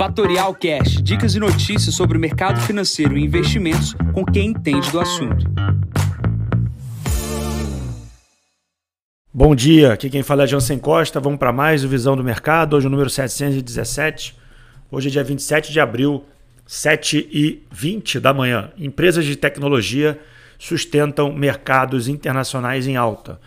Fatorial Cash, dicas e notícias sobre o mercado financeiro e investimentos com quem entende do assunto. Bom dia, aqui quem fala é Jansen Costa. Vamos para mais o Visão do Mercado, hoje o número 717. Hoje é dia 27 de abril, 7 e 20 da manhã. Empresas de tecnologia sustentam mercados internacionais em alta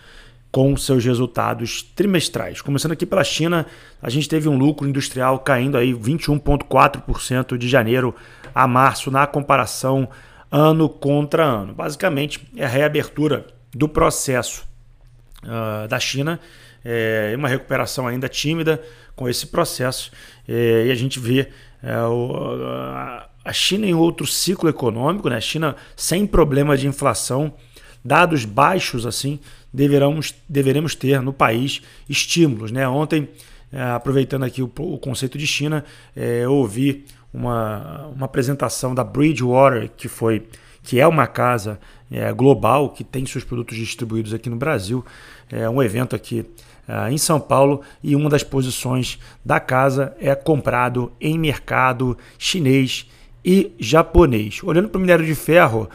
com seus resultados trimestrais. Começando aqui pela China, a gente teve um lucro industrial caindo aí 21,4% de janeiro a março na comparação ano contra ano. Basicamente, é a reabertura do processo uh, da China, é uma recuperação ainda tímida com esse processo, é, e a gente vê é, o, a China em outro ciclo econômico, né? a China sem problema de inflação, dados baixos assim, deveremos, deveremos ter no país estímulos. Né? Ontem, é, aproveitando aqui o, o, conceito de China, é, eu ouvi uma, uma apresentação da Bridgewater, que foi que é uma casa é, global que tem seus produtos distribuídos aqui no Brasil. É um evento aqui é, em São Paulo e uma das posições da casa é comprado em mercado chinês e japonês. Olhando para o minério de ferro,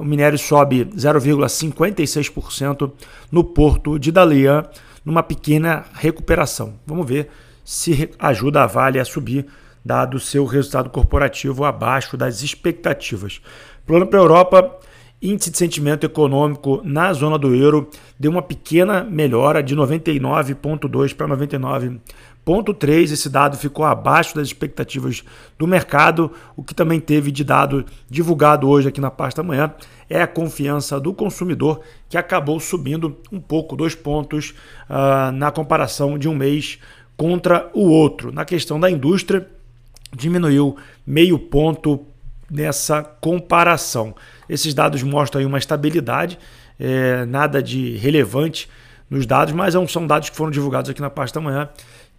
o minério sobe 0,56% no porto de Dalian, numa pequena recuperação. Vamos ver se ajuda a Vale a subir, dado seu resultado corporativo abaixo das expectativas. Plano para a Europa, índice de sentimento econômico na zona do euro deu uma pequena melhora de 99,2 para 99,3. Esse dado ficou abaixo das expectativas do mercado. O que também teve de dado divulgado hoje aqui na pasta manhã é a confiança do consumidor, que acabou subindo um pouco, dois pontos, uh, na comparação de um mês contra o outro. Na questão da indústria, diminuiu meio ponto nessa comparação. Esses dados mostram uma estabilidade, é, nada de relevante nos dados, mas é são dados que foram divulgados aqui na pasta manhã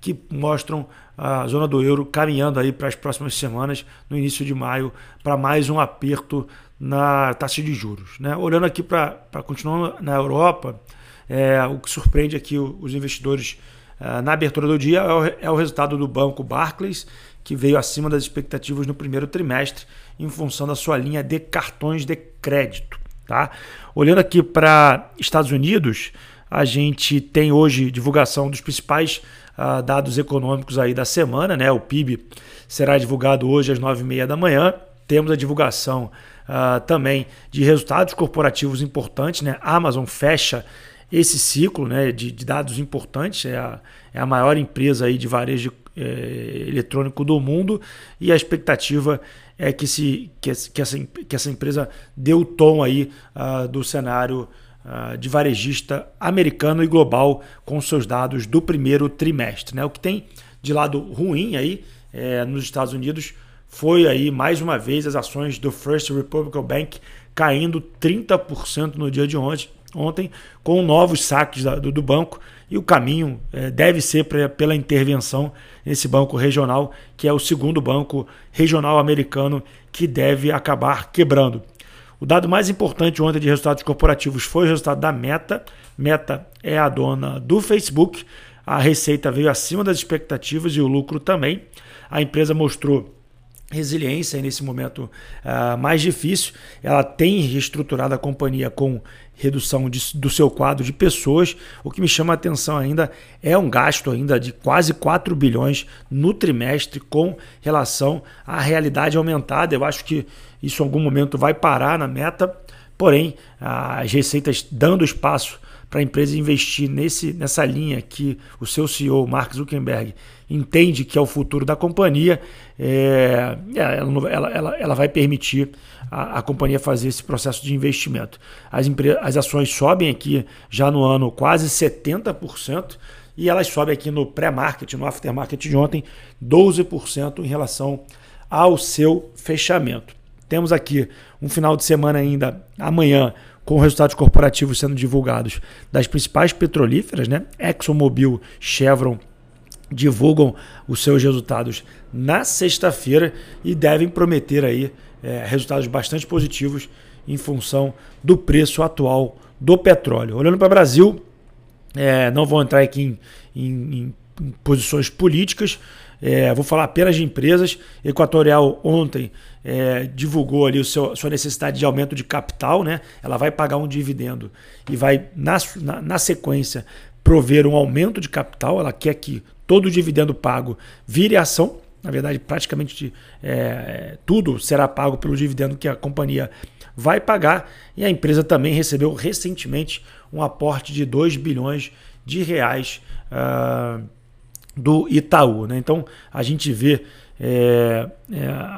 que mostram a zona do euro caminhando aí para as próximas semanas, no início de maio, para mais um aperto na taxa de juros. Né? Olhando aqui para continuar na Europa, é, o que surpreende aqui os investidores é, na abertura do dia é o, é o resultado do banco Barclays, que veio acima das expectativas no primeiro trimestre, em função da sua linha de cartões de crédito. Tá? Olhando aqui para Estados Unidos, a gente tem hoje divulgação dos principais uh, dados econômicos aí da semana, né? O PIB será divulgado hoje às 9h30 da manhã. Temos a divulgação uh, também de resultados corporativos importantes, né? A Amazon fecha esse ciclo né, de, de dados importantes, é a, é a maior empresa aí de varejo é, eletrônico do mundo e a expectativa é que, se, que, que, essa, que essa empresa dê o tom aí uh, do cenário de varejista americano e global com seus dados do primeiro trimestre. Né? O que tem de lado ruim aí é, nos Estados Unidos foi aí mais uma vez as ações do First Republic Bank caindo 30% no dia de ontem, ontem com novos saques do, do banco e o caminho é, deve ser pra, pela intervenção nesse banco regional, que é o segundo banco regional americano que deve acabar quebrando. O dado mais importante ontem de resultados corporativos foi o resultado da Meta. Meta é a dona do Facebook. A receita veio acima das expectativas e o lucro também. A empresa mostrou resiliência nesse momento uh, mais difícil. Ela tem reestruturado a companhia com redução de, do seu quadro de pessoas. O que me chama a atenção ainda é um gasto ainda de quase 4 bilhões no trimestre com relação à realidade aumentada. Eu acho que isso em algum momento vai parar na meta, porém as receitas dando espaço para a empresa investir nesse, nessa linha que o seu CEO, Mark Zuckerberg, entende que é o futuro da companhia, é, ela, ela, ela, ela, vai permitir a, a, companhia fazer esse processo de investimento. As, as ações sobem aqui já no ano quase 70%. E elas sobem aqui no pré-market, no aftermarket de ontem, 12% em relação ao seu fechamento. Temos aqui um final de semana ainda amanhã com resultados corporativos sendo divulgados das principais petrolíferas, né? ExxonMobil, Chevron divulgam os seus resultados na sexta-feira e devem prometer aí é, resultados bastante positivos em função do preço atual do petróleo. Olhando para o Brasil, é, não vou entrar aqui em, em, em posições políticas. É, vou falar apenas de empresas. Equatorial ontem é, divulgou ali o seu, sua necessidade de aumento de capital, né? Ela vai pagar um dividendo e vai, na, na, na sequência, prover um aumento de capital. Ela quer que todo o dividendo pago vire ação. Na verdade, praticamente é, tudo será pago pelo dividendo que a companhia vai pagar. E a empresa também recebeu recentemente um aporte de 2 bilhões de reais uh, do Itaú. Né? Então a gente vê é, é,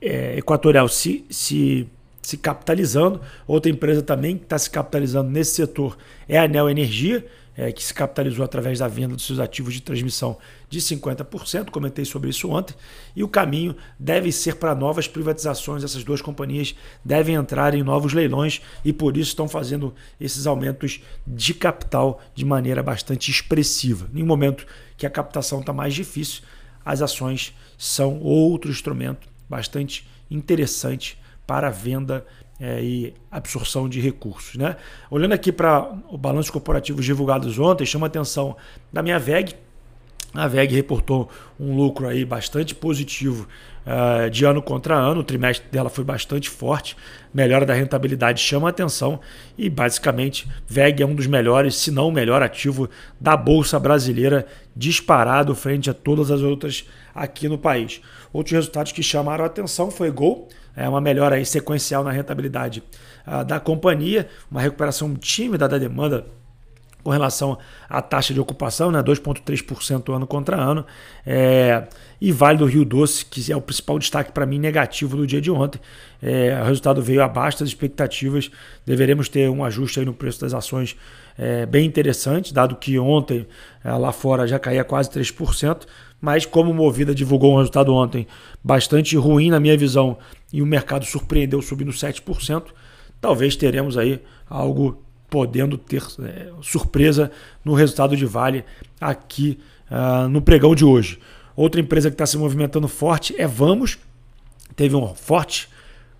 é, Equatorial se, se, se capitalizando. Outra empresa também que está se capitalizando nesse setor é a Neo Energia é, que se capitalizou através da venda dos seus ativos de transmissão de 50%, comentei sobre isso ontem, e o caminho deve ser para novas privatizações. Essas duas companhias devem entrar em novos leilões e por isso estão fazendo esses aumentos de capital de maneira bastante expressiva. Em um momento que a captação está mais difícil, as ações são outro instrumento bastante interessante para a venda é, e absorção de recursos. Né? Olhando aqui para o balanço corporativo divulgados ontem, chama a atenção da minha VEG. A VEG reportou um lucro aí bastante positivo uh, de ano contra ano, o trimestre dela foi bastante forte, melhora da rentabilidade chama a atenção e basicamente VEG é um dos melhores, se não o melhor ativo da Bolsa Brasileira, disparado frente a todas as outras aqui no país. Outros resultados que chamaram a atenção foi Gol, é uma melhora aí sequencial na rentabilidade uh, da companhia, uma recuperação tímida da demanda com relação à taxa de ocupação, né, 2,3% ano contra ano. É, e Vale do Rio Doce, que é o principal destaque para mim negativo do dia de ontem. É, o resultado veio abaixo das expectativas. Deveremos ter um ajuste no preço das ações é, bem interessante, dado que ontem é, lá fora já caía quase 3%. Mas como Movida divulgou um resultado ontem bastante ruim na minha visão e o mercado surpreendeu subindo 7%, talvez teremos aí algo podendo ter é, surpresa no resultado de Vale aqui uh, no pregão de hoje. Outra empresa que está se movimentando forte é Vamos, teve um forte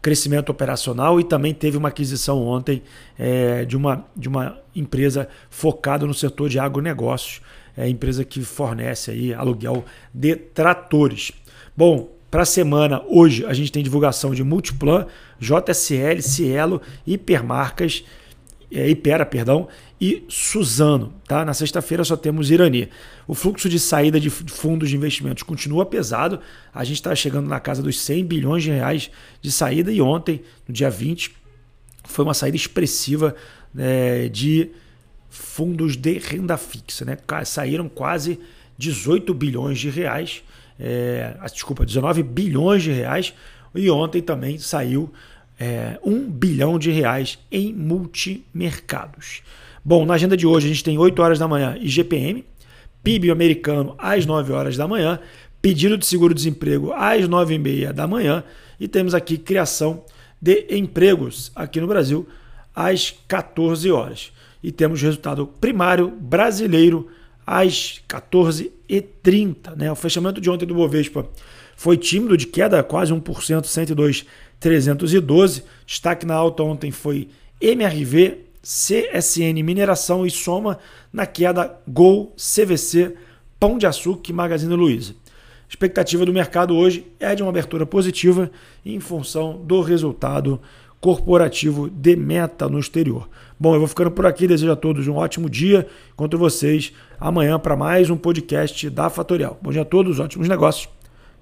crescimento operacional e também teve uma aquisição ontem é, de, uma, de uma empresa focada no setor de agronegócios, é empresa que fornece aí aluguel de tratores. Bom, para a semana, hoje a gente tem divulgação de Multiplan, JSL, Cielo, Hipermarcas é, Ipera, perdão, e Suzano. Tá? Na sexta-feira só temos Irani. O fluxo de saída de fundos de investimentos continua pesado. A gente está chegando na casa dos 100 bilhões de reais de saída e ontem, no dia 20, foi uma saída expressiva é, de fundos de renda fixa. Né? Saíram quase 18 bilhões de reais, é, desculpa, 19 bilhões de reais. E ontem também saiu é, 1 bilhão de reais em multimercados. Bom, na agenda de hoje a gente tem 8 horas da manhã IGPM, PIB americano às 9 horas da manhã, pedido de seguro-desemprego às 9 e meia da manhã e temos aqui criação de empregos aqui no Brasil às 14 horas. E temos resultado primário brasileiro às 14h30. Né? O fechamento de ontem do Bovespa foi tímido, de queda quase 1%, 102 312. Destaque na alta ontem foi MRV, CSN Mineração e Soma na queda Gol, CVC, Pão de Açúcar e Magazine Luiza. Expectativa do mercado hoje é de uma abertura positiva em função do resultado corporativo de meta no exterior. Bom, eu vou ficando por aqui, desejo a todos um ótimo dia. Encontro vocês amanhã para mais um podcast da Fatorial. Bom dia a todos, ótimos negócios.